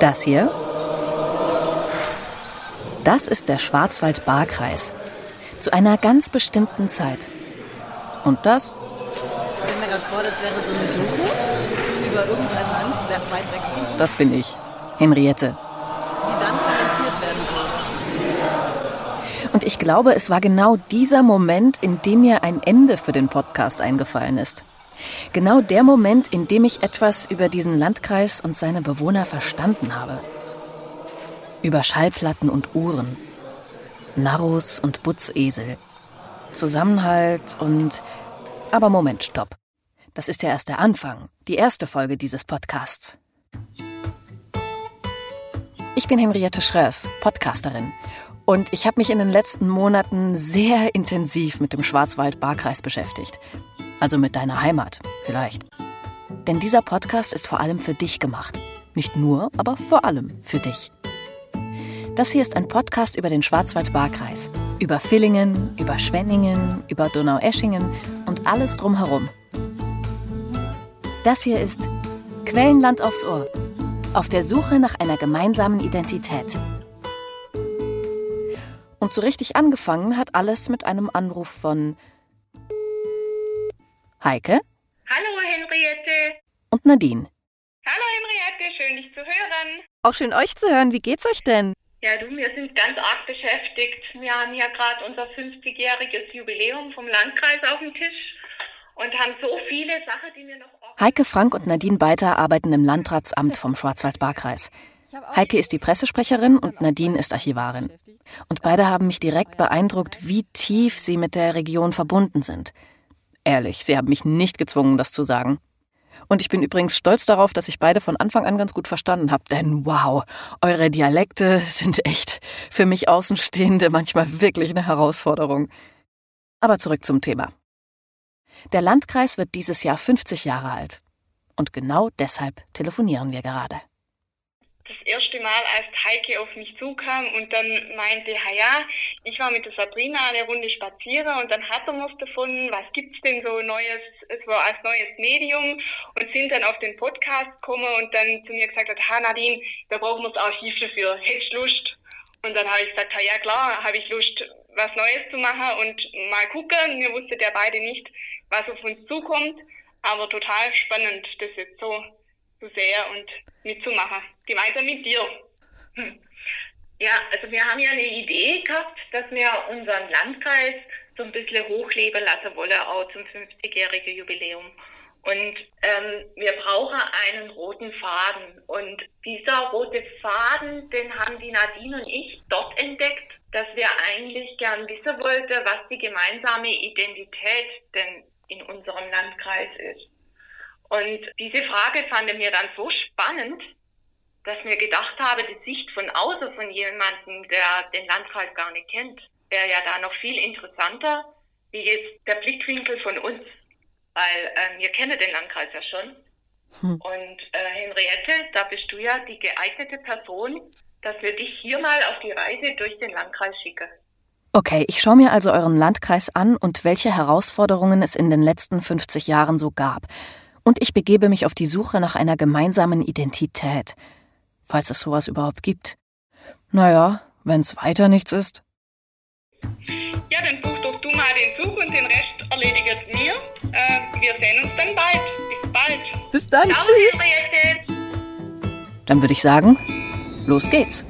Das hier? Das ist der Schwarzwald-Baar-Kreis. Zu einer ganz bestimmten Zeit. Und das? Ich stelle mir gerade vor, das wäre so eine Doku über irgendein Land weit weg. Das bin ich, Henriette. Die dann kommentiert werden würde. Und ich glaube, es war genau dieser Moment, in dem mir ein Ende für den Podcast eingefallen ist. Genau der Moment, in dem ich etwas über diesen Landkreis und seine Bewohner verstanden habe. Über Schallplatten und Uhren. Narros und Butzesel. Zusammenhalt und... Aber Moment, stopp. Das ist ja erst der Anfang, die erste Folge dieses Podcasts. Ich bin Henriette Schröers, Podcasterin. Und ich habe mich in den letzten Monaten sehr intensiv mit dem Schwarzwald-Baar-Kreis beschäftigt. Also mit deiner Heimat, vielleicht. Denn dieser Podcast ist vor allem für dich gemacht. Nicht nur, aber vor allem für dich. Das hier ist ein Podcast über den Schwarzwald-Baar-Kreis. Über Villingen, über Schwenningen, über Donaueschingen und alles drumherum. Das hier ist Quellenland aufs Ohr. Auf der Suche nach einer gemeinsamen Identität. Und so richtig angefangen hat alles mit einem Anruf von Heike Hallo Henriette. und Nadine. Hallo Henriette, schön dich zu hören. Auch schön euch zu hören. Wie geht's euch denn? Ja, du, wir sind ganz arg beschäftigt. Wir haben ja gerade unser 50-jähriges Jubiläum vom Landkreis auf dem Tisch und haben so viele Sachen, die wir noch... Heike Frank und Nadine Beiter arbeiten im Landratsamt vom Schwarzwald-Baar-Kreis. Heike ist die Pressesprecherin und Nadine ist Archivarin. Und beide haben mich direkt beeindruckt, wie tief sie mit der Region verbunden sind. Ehrlich, sie haben mich nicht gezwungen, das zu sagen. Und ich bin übrigens stolz darauf, dass ich beide von Anfang an ganz gut verstanden habe, denn wow, eure Dialekte sind echt für mich Außenstehende manchmal wirklich eine Herausforderung. Aber zurück zum Thema. Der Landkreis wird dieses Jahr 50 Jahre alt. Und genau deshalb telefonieren wir gerade. Erste Mal, als Heike auf mich zukam und dann meinte, ja, ich war mit der Sabrina eine Runde spazieren und dann hat er was davon, was gibt's denn so Neues, es war als neues Medium und sind dann auf den Podcast gekommen und dann zu mir gesagt hat, ha Nadine, da brauchen wir das Archiv dafür, hättest Lust? Und dann habe ich gesagt, ja klar, habe ich Lust, was Neues zu machen und mal gucken. Wir wussten ja beide nicht, was auf uns zukommt, aber total spannend, das jetzt so zu sehen und mitzumachen, gemeinsam mit dir. Hm. Ja, also wir haben ja eine Idee gehabt, dass wir unseren Landkreis so ein bisschen hochleben lassen wollen, auch zum 50-jährigen Jubiläum. Und ähm, wir brauchen einen roten Faden. Und dieser rote Faden, den haben die Nadine und ich dort entdeckt, dass wir eigentlich gern wissen wollten, was die gemeinsame Identität denn in unserem Landkreis ist. Und diese Frage fanden wir dann so spannend, dass wir gedacht haben, die Sicht von außen von jemandem, der den Landkreis gar nicht kennt, wäre ja da noch viel interessanter, wie jetzt der Blickwinkel von uns. Weil äh, wir kennen den Landkreis ja schon. Hm. Und äh, Henriette, da bist du ja die geeignete Person, dass wir dich hier mal auf die Reise durch den Landkreis schicken. Okay, ich schaue mir also euren Landkreis an und welche Herausforderungen es in den letzten 50 Jahren so gab. Und ich begebe mich auf die Suche nach einer gemeinsamen Identität. Falls es sowas überhaupt gibt. Naja, wenn's weiter nichts ist. Ja, dann buch doch du mal den Zug und den Rest erledigt mir. Äh, wir sehen uns dann bald. Bis bald. Bis dann, Ciao, Henriette. Dann würde ich sagen, los geht's.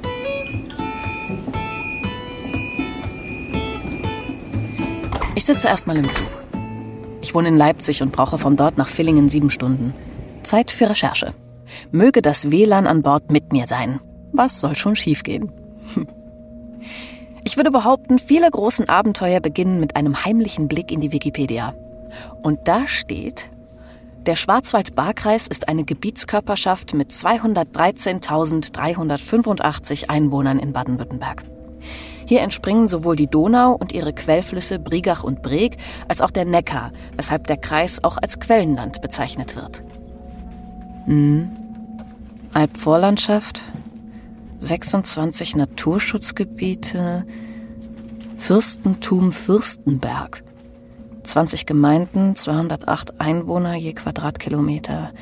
Ich sitze erstmal im Zug. Ich wohne in Leipzig und brauche von dort nach Villingen sieben Stunden. Zeit für Recherche. Möge das WLAN an Bord mit mir sein. Was soll schon schiefgehen? Ich würde behaupten, viele großen Abenteuer beginnen mit einem heimlichen Blick in die Wikipedia. Und da steht, der Schwarzwald-Baar-Kreis ist eine Gebietskörperschaft mit 213.385 Einwohnern in Baden-Württemberg. Hier entspringen sowohl die Donau und ihre Quellflüsse Brigach und Breg als auch der Neckar, weshalb der Kreis auch als Quellenland bezeichnet wird. Hm. Alpvorlandschaft, 26 Naturschutzgebiete, Fürstentum Fürstenberg, 20 Gemeinden, 208 Einwohner je Quadratkilometer,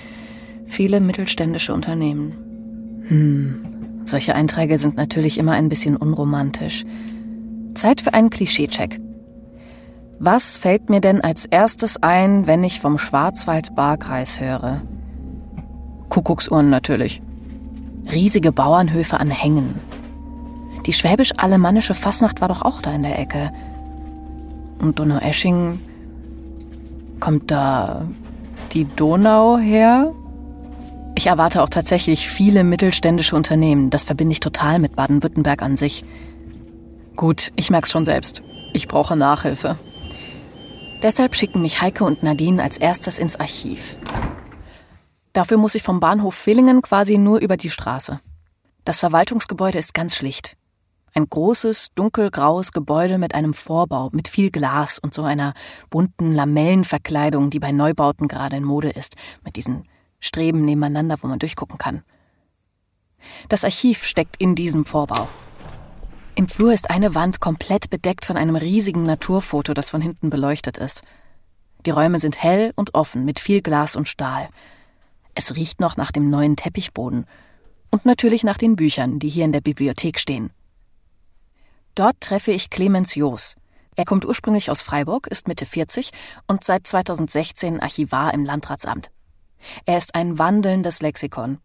viele mittelständische Unternehmen. Hm, solche Einträge sind natürlich immer ein bisschen unromantisch. Zeit für einen Klischeecheck. Was fällt mir denn als erstes ein, wenn ich vom Schwarzwald-Barkreis höre? Kuckucksuhren natürlich. Riesige Bauernhöfe an Hängen. Die schwäbisch-alemannische Fasnacht war doch auch da in der Ecke. Und Donaueschingen, kommt da die Donau her? Ich erwarte auch tatsächlich viele mittelständische Unternehmen. Das verbinde ich total mit Baden-Württemberg an sich. Gut, ich merk's schon selbst. Ich brauche Nachhilfe. Deshalb schicken mich Heike und Nadine als erstes ins Archiv. Dafür muss ich vom Bahnhof Villingen quasi nur über die Straße. Das Verwaltungsgebäude ist ganz schlicht. Ein großes, dunkelgraues Gebäude mit einem Vorbau, mit viel Glas und so einer bunten Lamellenverkleidung, die bei Neubauten gerade in Mode ist, mit diesen Streben nebeneinander, wo man durchgucken kann. Das Archiv steckt in diesem Vorbau. Im Flur ist eine Wand komplett bedeckt von einem riesigen Naturfoto, das von hinten beleuchtet ist. Die Räume sind hell und offen, mit viel Glas und Stahl. Es riecht noch nach dem neuen Teppichboden und natürlich nach den Büchern, die hier in der Bibliothek stehen. Dort treffe ich Clemens Joos. Er kommt ursprünglich aus Freiburg, ist Mitte 40 und seit 2016 Archivar im Landratsamt. Er ist ein wandelndes Lexikon.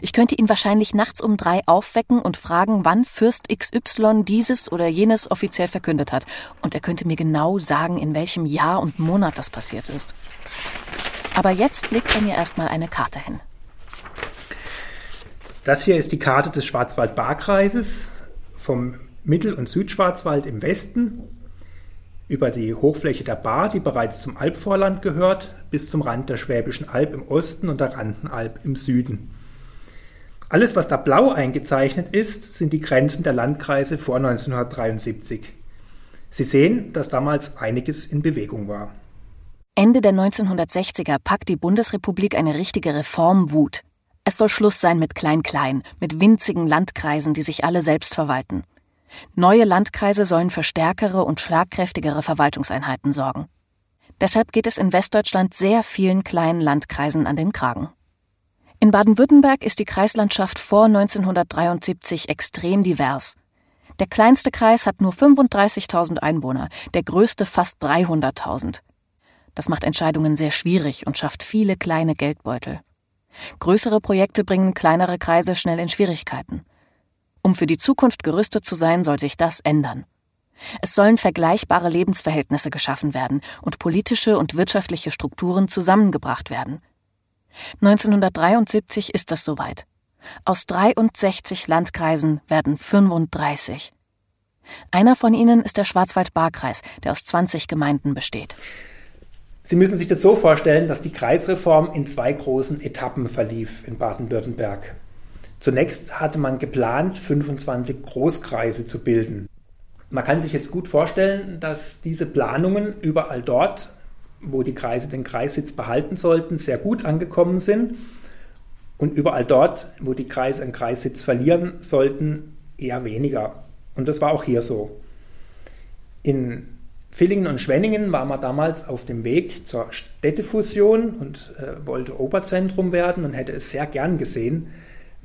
Ich könnte ihn wahrscheinlich nachts um drei aufwecken und fragen, wann Fürst XY dieses oder jenes offiziell verkündet hat. Und er könnte mir genau sagen, in welchem Jahr und Monat das passiert ist. Aber jetzt legt er mir erstmal eine Karte hin. Das hier ist die Karte des Schwarzwald-Baar-Kreises vom Mittel- und Südschwarzwald im Westen, über die Hochfläche der Baar, die bereits zum Albvorland gehört, bis zum Rand der Schwäbischen Alb im Osten und der Randenalb im Süden. Alles, was da blau eingezeichnet ist, sind die Grenzen der Landkreise vor 1973. Sie sehen, dass damals einiges in Bewegung war. Ende der 1960er packt die Bundesrepublik eine richtige Reformwut. Es soll Schluss sein mit Klein-Klein, mit winzigen Landkreisen, die sich alle selbst verwalten. Neue Landkreise sollen für stärkere und schlagkräftigere Verwaltungseinheiten sorgen. Deshalb geht es in Westdeutschland sehr vielen kleinen Landkreisen an den Kragen. In Baden-Württemberg ist die Kreislandschaft vor 1973 extrem divers. Der kleinste Kreis hat nur 35.000 Einwohner, der größte fast 300.000. Das macht Entscheidungen sehr schwierig und schafft viele kleine Geldbeutel. Größere Projekte bringen kleinere Kreise schnell in Schwierigkeiten. Um für die Zukunft gerüstet zu sein, soll sich das ändern. Es sollen vergleichbare Lebensverhältnisse geschaffen werden und politische und wirtschaftliche Strukturen zusammengebracht werden. 1973 ist das soweit. Aus 63 Landkreisen werden 35. Einer von ihnen ist der Schwarzwald-Baar-Kreis, der aus 20 Gemeinden besteht. Sie müssen sich das so vorstellen, dass die Kreisreform in zwei großen Etappen verlief in Baden-Württemberg. Zunächst hatte man geplant, 25 Großkreise zu bilden. Man kann sich jetzt gut vorstellen, dass diese Planungen überall dort, wo die Kreise den Kreissitz behalten sollten, sehr gut angekommen sind und überall dort, wo die Kreise einen Kreissitz verlieren sollten, eher weniger. Und das war auch hier so. In Villingen und Schwenningen war man damals auf dem Weg zur Städtefusion und äh, wollte Oberzentrum werden und hätte es sehr gern gesehen,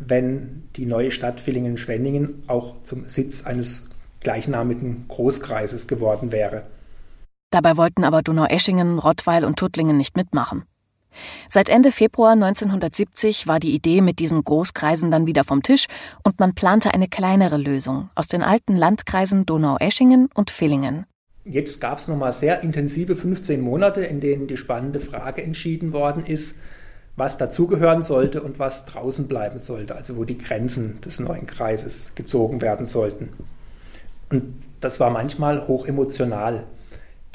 wenn die neue Stadt Villingen-Schwenningen auch zum Sitz eines gleichnamigen Großkreises geworden wäre. Dabei wollten aber Donaueschingen, Rottweil und Tuttlingen nicht mitmachen. Seit Ende Februar 1970 war die Idee mit diesen Großkreisen dann wieder vom Tisch und man plante eine kleinere Lösung aus den alten Landkreisen Donaueschingen und Villingen. Jetzt gab es nochmal sehr intensive 15 Monate, in denen die spannende Frage entschieden worden ist, was dazugehören sollte und was draußen bleiben sollte, also wo die Grenzen des neuen Kreises gezogen werden sollten. Und das war manchmal hochemotional.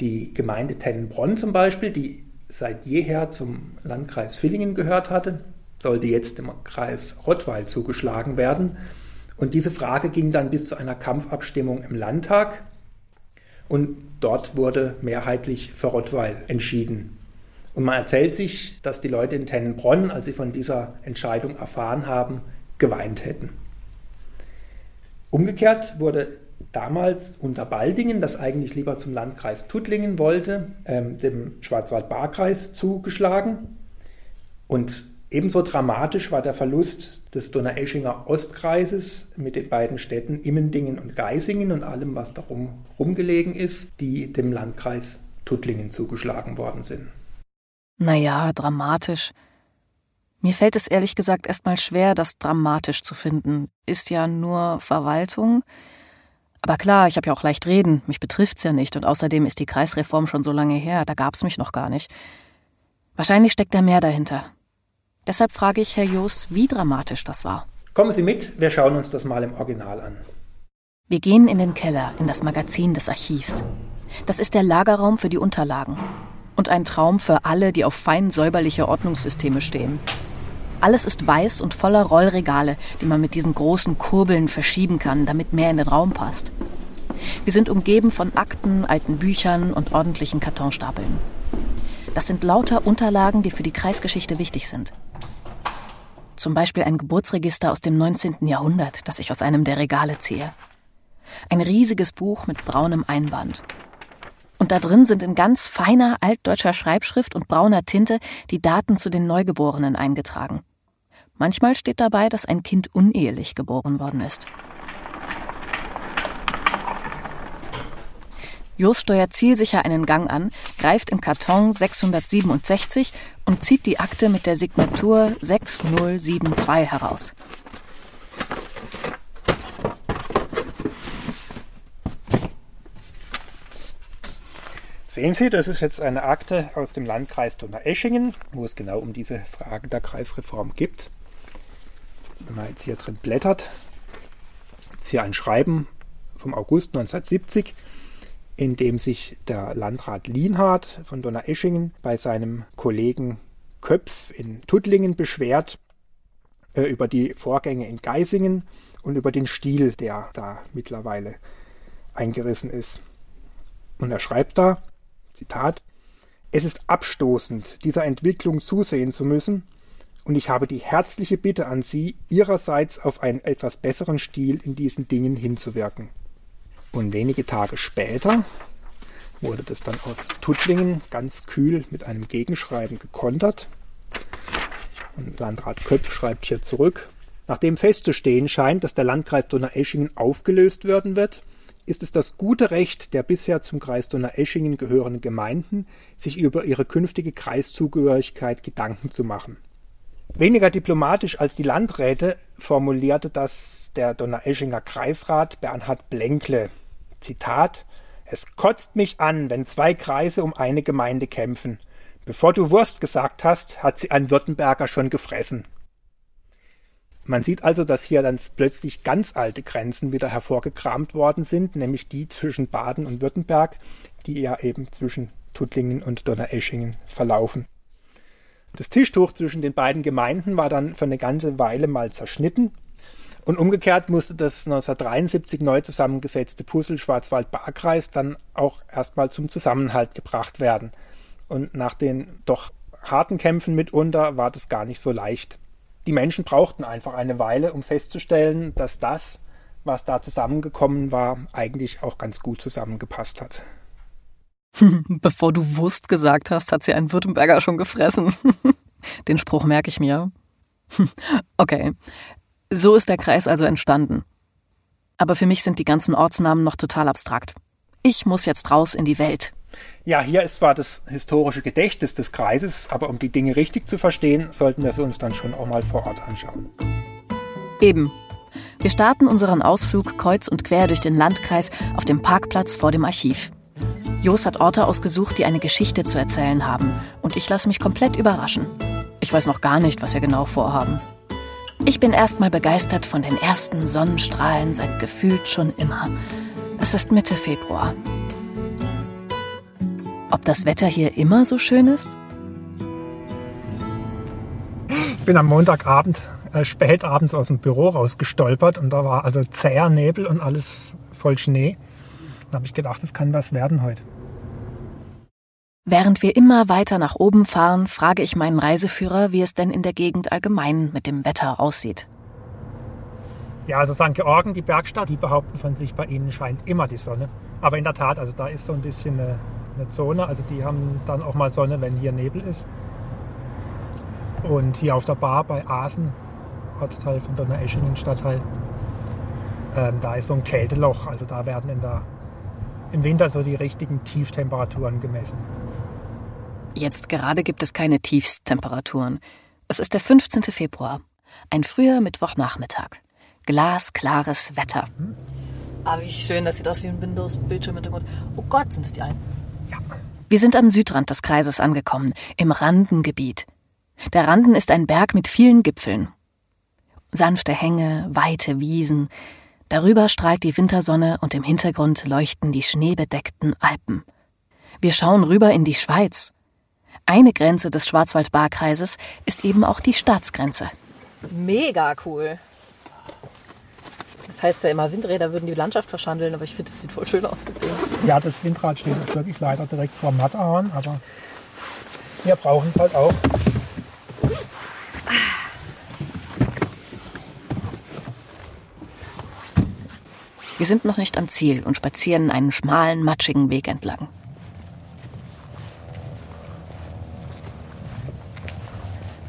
Die Gemeinde Tennenbronn zum Beispiel, die seit jeher zum Landkreis Villingen gehört hatte, sollte jetzt im Kreis Rottweil zugeschlagen werden. Und diese Frage ging dann bis zu einer Kampfabstimmung im Landtag. Und dort wurde mehrheitlich für Rottweil entschieden. Und man erzählt sich, dass die Leute in Tennenbronn, als sie von dieser Entscheidung erfahren haben, geweint hätten. Umgekehrt wurde damals unter Baldingen, das eigentlich lieber zum Landkreis Tuttlingen wollte, ähm, dem Schwarzwald-Baar-Kreis zugeschlagen. Und Ebenso dramatisch war der Verlust des Donaueschinger Ostkreises mit den beiden Städten Immendingen und Geisingen und allem, was darum rumgelegen ist, die dem Landkreis Tuttlingen zugeschlagen worden sind. Naja, dramatisch. Mir fällt es ehrlich gesagt erstmal schwer, das dramatisch zu finden. Ist ja nur Verwaltung. Aber klar, ich habe ja auch leicht reden, mich betrifft's ja nicht und außerdem ist die Kreisreform schon so lange her, da gab's mich noch gar nicht. Wahrscheinlich steckt da mehr dahinter. Deshalb frage ich Herr Joos, wie dramatisch das war. Kommen Sie mit, wir schauen uns das mal im Original an. Wir gehen in den Keller, in das Magazin des Archivs. Das ist der Lagerraum für die Unterlagen. Und ein Traum für alle, die auf fein säuberliche Ordnungssysteme stehen. Alles ist weiß und voller Rollregale, die man mit diesen großen Kurbeln verschieben kann, damit mehr in den Raum passt. Wir sind umgeben von Akten, alten Büchern und ordentlichen Kartonstapeln. Das sind lauter Unterlagen, die für die Kreisgeschichte wichtig sind. Zum Beispiel ein Geburtsregister aus dem 19. Jahrhundert, das ich aus einem der Regale ziehe. Ein riesiges Buch mit braunem Einband. Und da drin sind in ganz feiner altdeutscher Schreibschrift und brauner Tinte die Daten zu den Neugeborenen eingetragen. Manchmal steht dabei, dass ein Kind unehelich geboren worden ist. Jos steuert zielsicher einen Gang an, greift im Karton 667 und zieht die Akte mit der Signatur 6072 heraus. Sehen Sie, das ist jetzt eine Akte aus dem Landkreis Donaueschingen, wo es genau um diese Fragen der Kreisreform geht. Wenn man jetzt hier drin blättert, ist hier ein Schreiben vom August 1970 in dem sich der Landrat Lienhardt von Donaueschingen bei seinem Kollegen Köpf in Tuttlingen beschwert äh, über die Vorgänge in Geisingen und über den Stil, der da mittlerweile eingerissen ist. Und er schreibt da, Zitat, es ist abstoßend, dieser Entwicklung zusehen zu müssen, und ich habe die herzliche Bitte an Sie, Ihrerseits auf einen etwas besseren Stil in diesen Dingen hinzuwirken. Und wenige Tage später wurde das dann aus Tuttlingen ganz kühl mit einem Gegenschreiben gekontert. Und Landrat Köpf schreibt hier zurück. Nachdem festzustehen scheint, dass der Landkreis Donaueschingen aufgelöst werden wird, ist es das gute Recht der bisher zum Kreis Donaueschingen gehörenden Gemeinden, sich über ihre künftige Kreiszugehörigkeit Gedanken zu machen. Weniger diplomatisch als die Landräte formulierte das der Donaueschinger Kreisrat Bernhard Blenkle Zitat Es kotzt mich an, wenn zwei Kreise um eine Gemeinde kämpfen. Bevor du Wurst gesagt hast, hat sie ein Württemberger schon gefressen. Man sieht also, dass hier dann plötzlich ganz alte Grenzen wieder hervorgekramt worden sind, nämlich die zwischen Baden und Württemberg, die ja eben zwischen Tuttlingen und Donaueschingen verlaufen. Das Tischtuch zwischen den beiden Gemeinden war dann für eine ganze Weile mal zerschnitten und umgekehrt musste das 1973 neu zusammengesetzte Puzzle Schwarzwald-Baar-Kreis dann auch erstmal zum Zusammenhalt gebracht werden. Und nach den doch harten Kämpfen mitunter war das gar nicht so leicht. Die Menschen brauchten einfach eine Weile, um festzustellen, dass das, was da zusammengekommen war, eigentlich auch ganz gut zusammengepasst hat. Bevor du Wurst gesagt hast, hat sie einen Württemberger schon gefressen. Den Spruch merke ich mir. Okay, so ist der Kreis also entstanden. Aber für mich sind die ganzen Ortsnamen noch total abstrakt. Ich muss jetzt raus in die Welt. Ja, hier ist zwar das historische Gedächtnis des Kreises, aber um die Dinge richtig zu verstehen, sollten wir sie uns dann schon auch mal vor Ort anschauen. Eben. Wir starten unseren Ausflug kreuz und quer durch den Landkreis auf dem Parkplatz vor dem Archiv. Jos hat Orte ausgesucht, die eine Geschichte zu erzählen haben, und ich lasse mich komplett überraschen. Ich weiß noch gar nicht, was wir genau vorhaben. Ich bin erstmal begeistert von den ersten Sonnenstrahlen seit gefühlt schon immer. Es ist Mitte Februar. Ob das Wetter hier immer so schön ist? Ich bin am Montagabend, äh, spät abends aus dem Büro rausgestolpert und da war also zäher Nebel und alles voll Schnee. Da habe ich gedacht, es kann was werden heute. Während wir immer weiter nach oben fahren, frage ich meinen Reiseführer, wie es denn in der Gegend allgemein mit dem Wetter aussieht. Ja, also St. Georgen, die Bergstadt, die behaupten von sich, bei ihnen scheint immer die Sonne. Aber in der Tat, also da ist so ein bisschen eine, eine Zone, also die haben dann auch mal Sonne, wenn hier Nebel ist. Und hier auf der Bar bei Asen, Ortsteil von Donaueschingen Stadtteil, ähm, da ist so ein Kälteloch. Also da werden in der, im Winter so die richtigen Tieftemperaturen gemessen. Jetzt gerade gibt es keine Tiefsttemperaturen. Es ist der 15. Februar, ein früher Mittwochnachmittag. Glasklares Wetter. Hm? Ah, wie schön, das sieht aus wie ein Windows-Bildschirm mit dem Grund. Oh Gott, sind es die Alpen? Wir sind am Südrand des Kreises angekommen, im Randengebiet. Der Randen ist ein Berg mit vielen Gipfeln. Sanfte Hänge, weite Wiesen. Darüber strahlt die Wintersonne und im Hintergrund leuchten die schneebedeckten Alpen. Wir schauen rüber in die Schweiz. Eine Grenze des Schwarzwald-Baar-Kreises ist eben auch die Staatsgrenze. Mega cool. Das heißt ja immer, Windräder würden die Landschaft verschandeln, aber ich finde, es sieht voll schön aus mit dem. Ja, das Windrad steht jetzt wirklich leider direkt vor Matterhorn, aber wir brauchen es halt auch. Wir sind noch nicht am Ziel und spazieren einen schmalen, matschigen Weg entlang.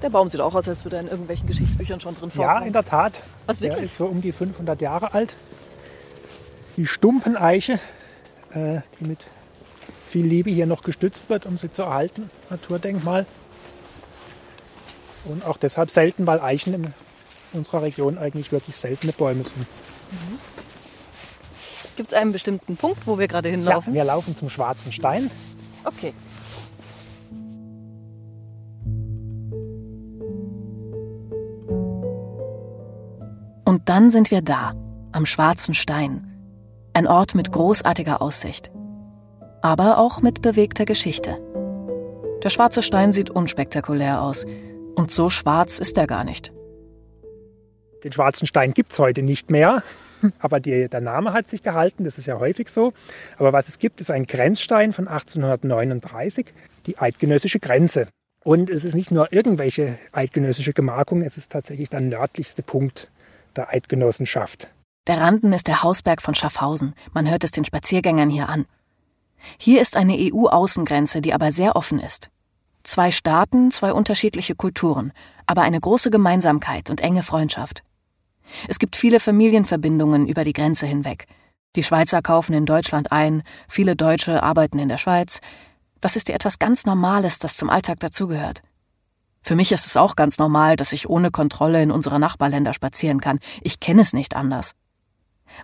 Der Baum sieht auch aus, als würde er in irgendwelchen Geschichtsbüchern schon drin vorkommen. Ja, in der Tat. Was wirklich? Der ist so um die 500 Jahre alt. Die Stumpeneiche, äh, die mit viel Liebe hier noch gestützt wird, um sie zu erhalten. Naturdenkmal. Und auch deshalb selten, weil Eichen in unserer Region eigentlich wirklich seltene Bäume sind. Mhm. Gibt es einen bestimmten Punkt, wo wir gerade hinlaufen? Ja, wir laufen zum Schwarzen Stein. Okay. Dann sind wir da, am Schwarzen Stein. Ein Ort mit großartiger Aussicht. Aber auch mit bewegter Geschichte. Der schwarze Stein sieht unspektakulär aus. Und so schwarz ist er gar nicht. Den schwarzen Stein gibt es heute nicht mehr, aber die, der Name hat sich gehalten, das ist ja häufig so. Aber was es gibt, ist ein Grenzstein von 1839, die eidgenössische Grenze. Und es ist nicht nur irgendwelche eidgenössische Gemarkung, es ist tatsächlich der nördlichste Punkt der Eidgenossenschaft. Der Randen ist der Hausberg von Schaffhausen. Man hört es den Spaziergängern hier an. Hier ist eine EU-Außengrenze, die aber sehr offen ist. Zwei Staaten, zwei unterschiedliche Kulturen, aber eine große Gemeinsamkeit und enge Freundschaft. Es gibt viele Familienverbindungen über die Grenze hinweg. Die Schweizer kaufen in Deutschland ein, viele Deutsche arbeiten in der Schweiz. Das ist ja etwas ganz Normales, das zum Alltag dazugehört. Für mich ist es auch ganz normal, dass ich ohne Kontrolle in unsere Nachbarländer spazieren kann. Ich kenne es nicht anders.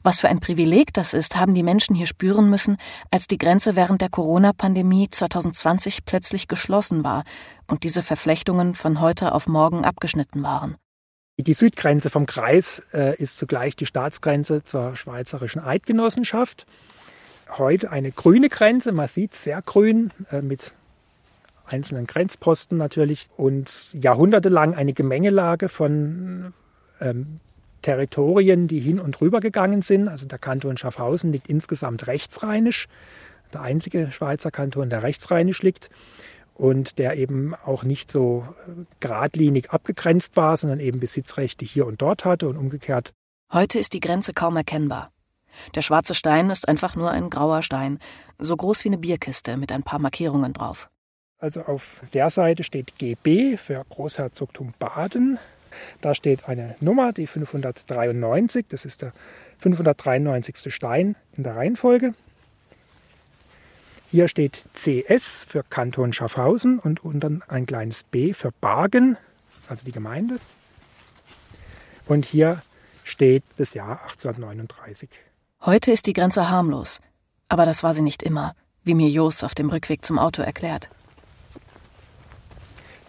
Was für ein Privileg das ist, haben die Menschen hier spüren müssen, als die Grenze während der Corona-Pandemie 2020 plötzlich geschlossen war und diese Verflechtungen von heute auf morgen abgeschnitten waren. Die Südgrenze vom Kreis äh, ist zugleich die Staatsgrenze zur Schweizerischen Eidgenossenschaft. Heute eine grüne Grenze, man sieht sehr grün äh, mit einzelnen Grenzposten natürlich und jahrhundertelang eine Gemengelage von ähm, Territorien, die hin und rüber gegangen sind. Also der Kanton Schaffhausen liegt insgesamt rechtsrheinisch, der einzige Schweizer Kanton, der rechtsrheinisch liegt und der eben auch nicht so äh, geradlinig abgegrenzt war, sondern eben Besitzrechte hier und dort hatte und umgekehrt. Heute ist die Grenze kaum erkennbar. Der schwarze Stein ist einfach nur ein grauer Stein, so groß wie eine Bierkiste mit ein paar Markierungen drauf. Also auf der Seite steht GB für Großherzogtum Baden. Da steht eine Nummer, die 593. Das ist der 593. Stein in der Reihenfolge. Hier steht CS für Kanton Schaffhausen und unten ein kleines B für Bargen, also die Gemeinde. Und hier steht das Jahr 1839. Heute ist die Grenze harmlos, aber das war sie nicht immer, wie mir Jos auf dem Rückweg zum Auto erklärt.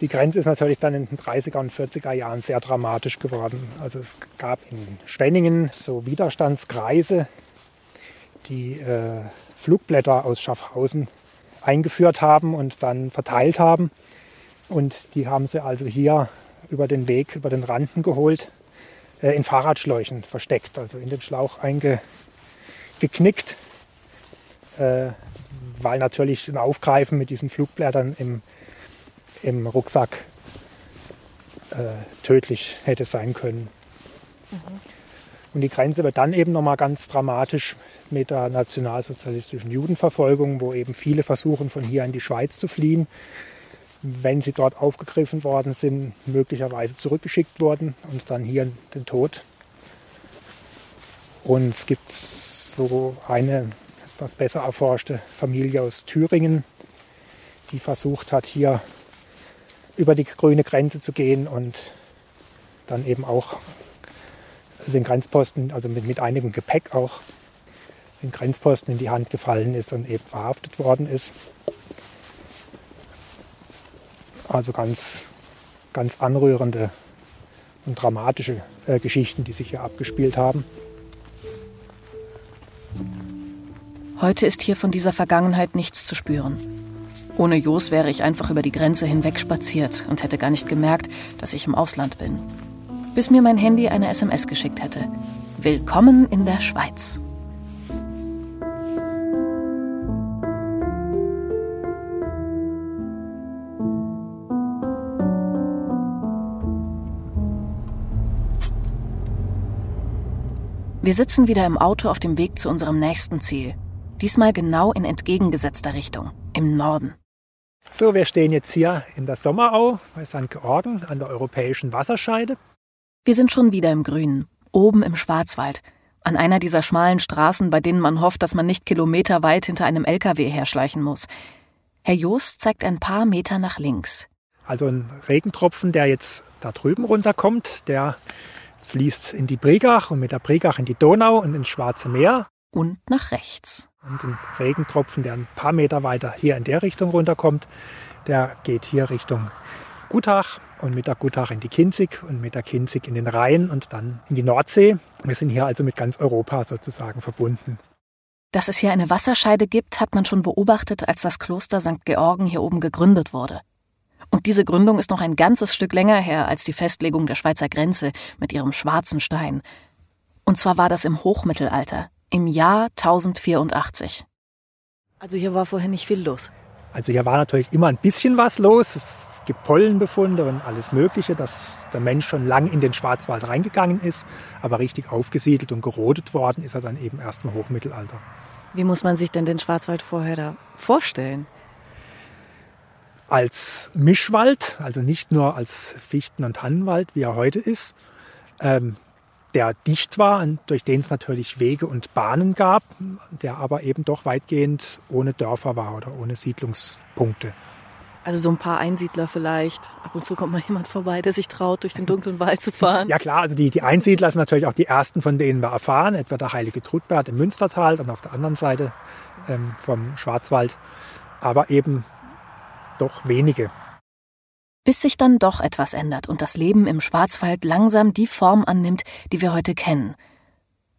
Die Grenze ist natürlich dann in den 30er und 40er Jahren sehr dramatisch geworden. Also es gab in Schwenningen so Widerstandskreise, die äh, Flugblätter aus Schaffhausen eingeführt haben und dann verteilt haben. Und die haben sie also hier über den Weg, über den Randen geholt, äh, in Fahrradschläuchen versteckt, also in den Schlauch eingeknickt, äh, weil natürlich ein Aufgreifen mit diesen Flugblättern im im Rucksack äh, tödlich hätte sein können. Mhm. Und die Grenze wird dann eben nochmal ganz dramatisch mit der nationalsozialistischen Judenverfolgung, wo eben viele versuchen, von hier in die Schweiz zu fliehen, wenn sie dort aufgegriffen worden sind, möglicherweise zurückgeschickt wurden und dann hier den Tod. Und es gibt so eine etwas besser erforschte Familie aus Thüringen, die versucht hat, hier über die grüne Grenze zu gehen und dann eben auch den Grenzposten, also mit, mit einigem Gepäck auch, den Grenzposten in die Hand gefallen ist und eben verhaftet worden ist. Also ganz, ganz anrührende und dramatische äh, Geschichten, die sich hier abgespielt haben. Heute ist hier von dieser Vergangenheit nichts zu spüren. Ohne Jos wäre ich einfach über die Grenze hinweg spaziert und hätte gar nicht gemerkt, dass ich im Ausland bin. Bis mir mein Handy eine SMS geschickt hätte. Willkommen in der Schweiz. Wir sitzen wieder im Auto auf dem Weg zu unserem nächsten Ziel. Diesmal genau in entgegengesetzter Richtung, im Norden. So, wir stehen jetzt hier in der Sommerau bei St. Georgen an der europäischen Wasserscheide. Wir sind schon wieder im Grünen, oben im Schwarzwald, an einer dieser schmalen Straßen, bei denen man hofft, dass man nicht kilometerweit hinter einem LKW herschleichen muss. Herr Joost zeigt ein paar Meter nach links. Also ein Regentropfen, der jetzt da drüben runterkommt, der fließt in die Bregach und mit der Bregach in die Donau und ins Schwarze Meer. Und nach rechts. Und ein Regentropfen, der ein paar Meter weiter hier in der Richtung runterkommt, der geht hier Richtung Gutach und mit der Gutach in die Kinzig und mit der Kinzig in den Rhein und dann in die Nordsee. Wir sind hier also mit ganz Europa sozusagen verbunden. Dass es hier eine Wasserscheide gibt, hat man schon beobachtet, als das Kloster St. Georgen hier oben gegründet wurde. Und diese Gründung ist noch ein ganzes Stück länger her als die Festlegung der Schweizer Grenze mit ihrem schwarzen Stein. Und zwar war das im Hochmittelalter, im Jahr 1084. Also hier war vorher nicht viel los. Also hier war natürlich immer ein bisschen was los. Es gibt Pollenbefunde und alles Mögliche, dass der Mensch schon lang in den Schwarzwald reingegangen ist. Aber richtig aufgesiedelt und gerodet worden ist er dann eben erst im Hochmittelalter. Wie muss man sich denn den Schwarzwald vorher da vorstellen? Als Mischwald, also nicht nur als Fichten- und Tannenwald, wie er heute ist. Ähm, der dicht war und durch den es natürlich Wege und Bahnen gab, der aber eben doch weitgehend ohne Dörfer war oder ohne Siedlungspunkte. Also so ein paar Einsiedler vielleicht. Ab und zu kommt mal jemand vorbei, der sich traut, durch den dunklen Wald zu fahren. Ja klar, also die, die Einsiedler sind natürlich auch die ersten, von denen wir erfahren, etwa der heilige Trudbert im Münstertal und auf der anderen Seite ähm, vom Schwarzwald. Aber eben doch wenige bis sich dann doch etwas ändert und das Leben im Schwarzwald langsam die Form annimmt, die wir heute kennen.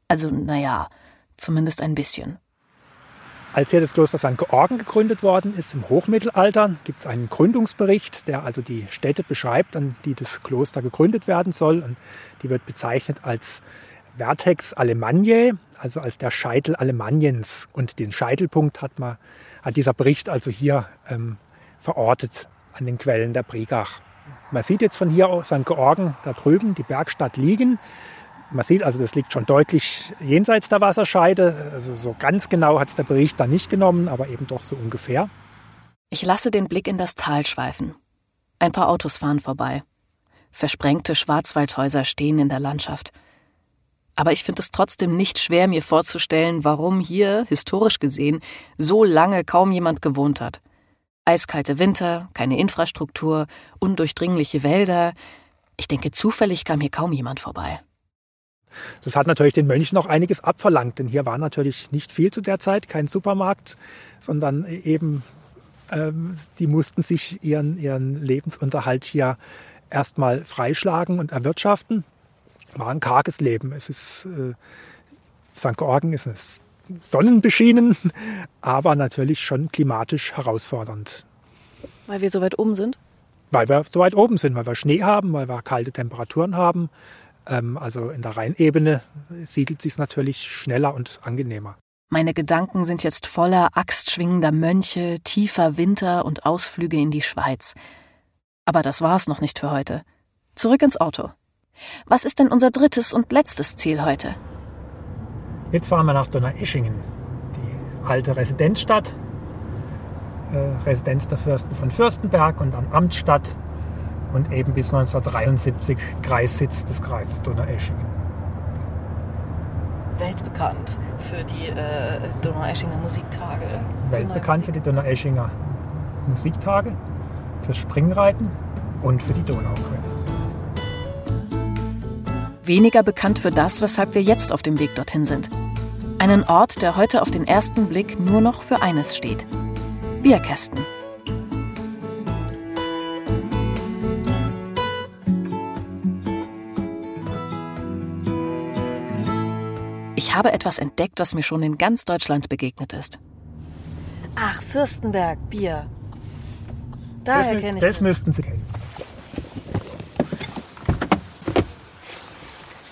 Also, naja, zumindest ein bisschen. Als hier das Kloster St. Georgen gegründet worden ist im Hochmittelalter, gibt es einen Gründungsbericht, der also die Städte beschreibt, an die das Kloster gegründet werden soll. Und die wird bezeichnet als Vertex Alemanniae, also als der Scheitel Alemanniens. Und den Scheitelpunkt hat, man, hat dieser Bericht also hier ähm, verortet an den Quellen der Bregach. Man sieht jetzt von hier aus St. Georgen da drüben die Bergstadt liegen. Man sieht also, das liegt schon deutlich jenseits der Wasserscheide. Also so ganz genau hat es der Bericht da nicht genommen, aber eben doch so ungefähr. Ich lasse den Blick in das Tal schweifen. Ein paar Autos fahren vorbei. Versprengte Schwarzwaldhäuser stehen in der Landschaft. Aber ich finde es trotzdem nicht schwer, mir vorzustellen, warum hier, historisch gesehen, so lange kaum jemand gewohnt hat. Eiskalte Winter, keine Infrastruktur, undurchdringliche Wälder. Ich denke, zufällig kam hier kaum jemand vorbei. Das hat natürlich den Mönchen noch einiges abverlangt, denn hier war natürlich nicht viel zu der Zeit, kein Supermarkt, sondern eben, ähm, die mussten sich ihren, ihren Lebensunterhalt hier erstmal freischlagen und erwirtschaften. War ein karges Leben. Es ist, äh, St. Georgen ist sonnenbeschienen, aber natürlich schon klimatisch herausfordernd. Weil wir so weit oben sind? Weil wir so weit oben sind, weil wir Schnee haben, weil wir kalte Temperaturen haben. Ähm, also in der Rheinebene siedelt sich natürlich schneller und angenehmer. Meine Gedanken sind jetzt voller axtschwingender Mönche, tiefer Winter und Ausflüge in die Schweiz. Aber das war's noch nicht für heute. Zurück ins Auto. Was ist denn unser drittes und letztes Ziel heute? Jetzt fahren wir nach Donaueschingen, die alte Residenzstadt. äh, Residenz der Fürsten von Fürstenberg und dann Amtsstadt und eben bis 1973 Kreissitz des Kreises Donaueschingen. Weltbekannt für die äh, Donaueschinger Musiktage. Weltbekannt für die Donaueschinger Musiktage, fürs Springreiten und für die Donauquelle. Weniger bekannt für das, weshalb wir jetzt auf dem Weg dorthin sind. Einen Ort, der heute auf den ersten Blick nur noch für eines steht. Bierkästen. Ich habe etwas entdeckt, das mir schon in ganz Deutschland begegnet ist. Ach, Fürstenberg, Bier. Daher kenne ich das. Das müssten Sie kennen.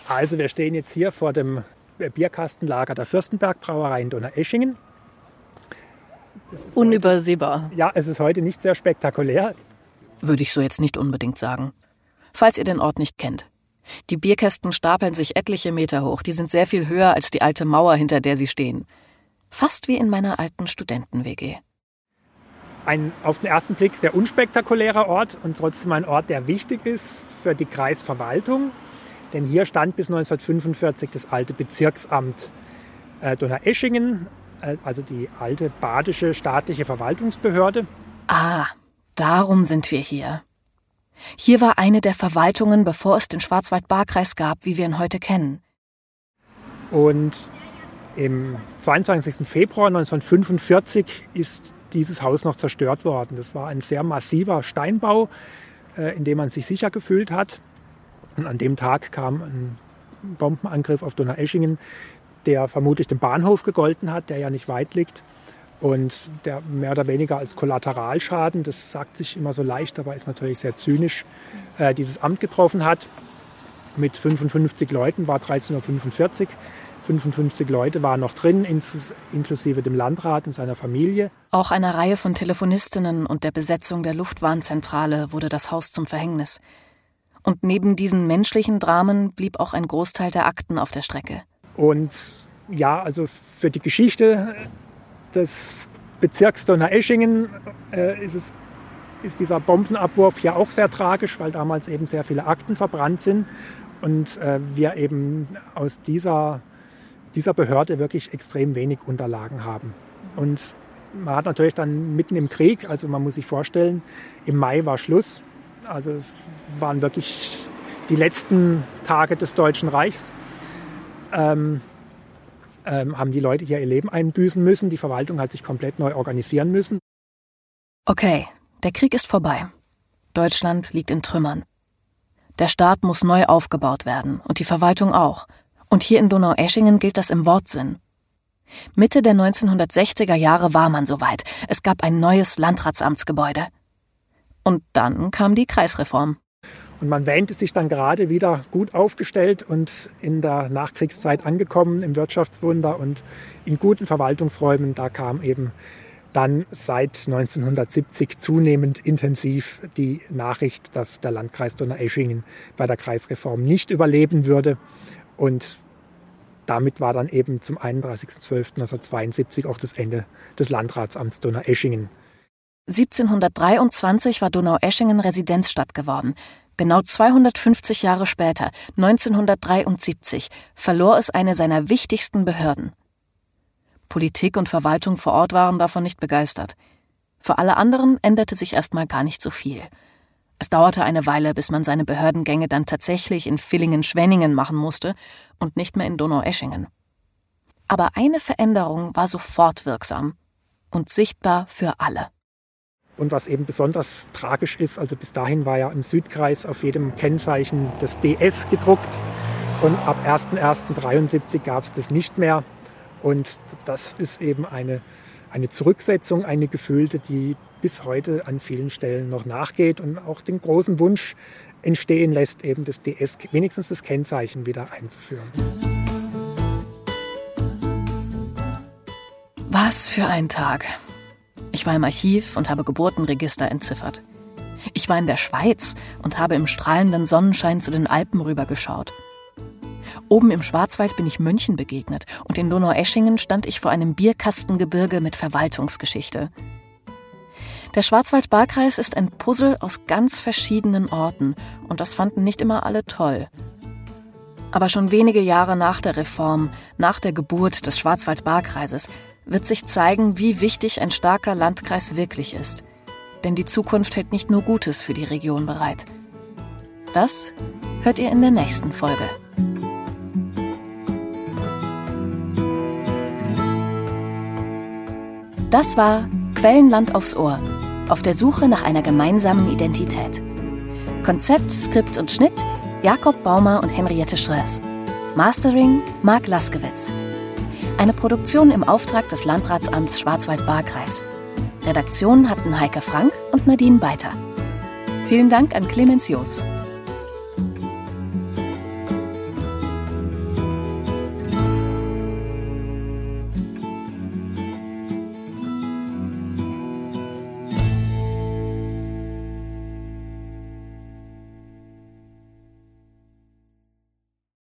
Also wir stehen jetzt hier vor dem Bierkastenlager der Fürstenberg Brauerei in Donaueschingen. Unübersehbar. Ja, es ist heute nicht sehr spektakulär. Würde ich so jetzt nicht unbedingt sagen. Falls ihr den Ort nicht kennt. Die Bierkästen stapeln sich etliche Meter hoch. Die sind sehr viel höher als die alte Mauer, hinter der sie stehen. Fast wie in meiner alten Studenten-WG. Ein auf den ersten Blick sehr unspektakulärer Ort und trotzdem ein Ort, der wichtig ist für die Kreisverwaltung. Denn hier stand bis 1945 das alte Bezirksamt äh, Donaueschingen, äh, also die alte badische staatliche Verwaltungsbehörde. Ah, darum sind wir hier. Hier war eine der Verwaltungen, bevor es den Schwarzwald-Baar-Kreis gab, wie wir ihn heute kennen. Und im 22. Februar 1945 ist dieses Haus noch zerstört worden. Das war ein sehr massiver Steinbau, äh, in dem man sich sicher gefühlt hat. Und an dem Tag kam ein Bombenangriff auf Donaueschingen, der vermutlich dem Bahnhof gegolten hat, der ja nicht weit liegt. Und der mehr oder weniger als Kollateralschaden, das sagt sich immer so leicht, aber ist natürlich sehr zynisch, äh, dieses Amt getroffen hat. Mit 55 Leuten war 13.45 Uhr. 55 Leute waren noch drin, inklusive dem Landrat und seiner Familie. Auch einer Reihe von Telefonistinnen und der Besetzung der Luftwarnzentrale wurde das Haus zum Verhängnis. Und neben diesen menschlichen Dramen blieb auch ein Großteil der Akten auf der Strecke. Und ja, also für die Geschichte des Bezirks Donaueschingen äh, ist, es, ist dieser Bombenabwurf ja auch sehr tragisch, weil damals eben sehr viele Akten verbrannt sind und äh, wir eben aus dieser, dieser Behörde wirklich extrem wenig Unterlagen haben. Und man hat natürlich dann mitten im Krieg, also man muss sich vorstellen, im Mai war Schluss. Also es waren wirklich die letzten Tage des Deutschen Reichs. Ähm, ähm, haben die Leute hier ihr Leben einbüßen müssen. Die Verwaltung hat sich komplett neu organisieren müssen. Okay, der Krieg ist vorbei. Deutschland liegt in Trümmern. Der Staat muss neu aufgebaut werden und die Verwaltung auch. Und hier in Donaueschingen gilt das im Wortsinn. Mitte der 1960er Jahre war man soweit. Es gab ein neues Landratsamtsgebäude. Und dann kam die Kreisreform. Und man wähnte sich dann gerade wieder gut aufgestellt und in der Nachkriegszeit angekommen im Wirtschaftswunder und in guten Verwaltungsräumen. Da kam eben dann seit 1970 zunehmend intensiv die Nachricht, dass der Landkreis Donaueschingen bei der Kreisreform nicht überleben würde. Und damit war dann eben zum 31.12.1972 auch das Ende des Landratsamts Donaueschingen 1723 war Donaueschingen Residenzstadt geworden. Genau 250 Jahre später, 1973, verlor es eine seiner wichtigsten Behörden. Politik und Verwaltung vor Ort waren davon nicht begeistert. Für alle anderen änderte sich erstmal gar nicht so viel. Es dauerte eine Weile, bis man seine Behördengänge dann tatsächlich in Villingen-Schwenningen machen musste und nicht mehr in Donaueschingen. Aber eine Veränderung war sofort wirksam und sichtbar für alle. Und was eben besonders tragisch ist, also bis dahin war ja im Südkreis auf jedem Kennzeichen das DS gedruckt und ab 1.1.73 gab es das nicht mehr. Und das ist eben eine, eine Zurücksetzung, eine gefühlte, die bis heute an vielen Stellen noch nachgeht und auch den großen Wunsch entstehen lässt, eben das DS, wenigstens das Kennzeichen wieder einzuführen. Was für ein Tag. Ich war im Archiv und habe Geburtenregister entziffert. Ich war in der Schweiz und habe im strahlenden Sonnenschein zu den Alpen rübergeschaut. Oben im Schwarzwald bin ich Mönchen begegnet und in Donaueschingen stand ich vor einem Bierkastengebirge mit Verwaltungsgeschichte. Der Schwarzwald-Baar-Kreis ist ein Puzzle aus ganz verschiedenen Orten und das fanden nicht immer alle toll. Aber schon wenige Jahre nach der Reform, nach der Geburt des Schwarzwald-Baar-Kreises, wird sich zeigen, wie wichtig ein starker Landkreis wirklich ist. Denn die Zukunft hält nicht nur Gutes für die Region bereit. Das hört ihr in der nächsten Folge. Das war Quellenland aufs Ohr, auf der Suche nach einer gemeinsamen Identität. Konzept, Skript und Schnitt Jakob Baumer und Henriette Schröers. Mastering Marc Laskewitz. Eine Produktion im Auftrag des Landratsamts Schwarzwald-Baar-Kreis. Hatten Heike Frank und Nadine Beiter. Vielen Dank an Clemens Joos.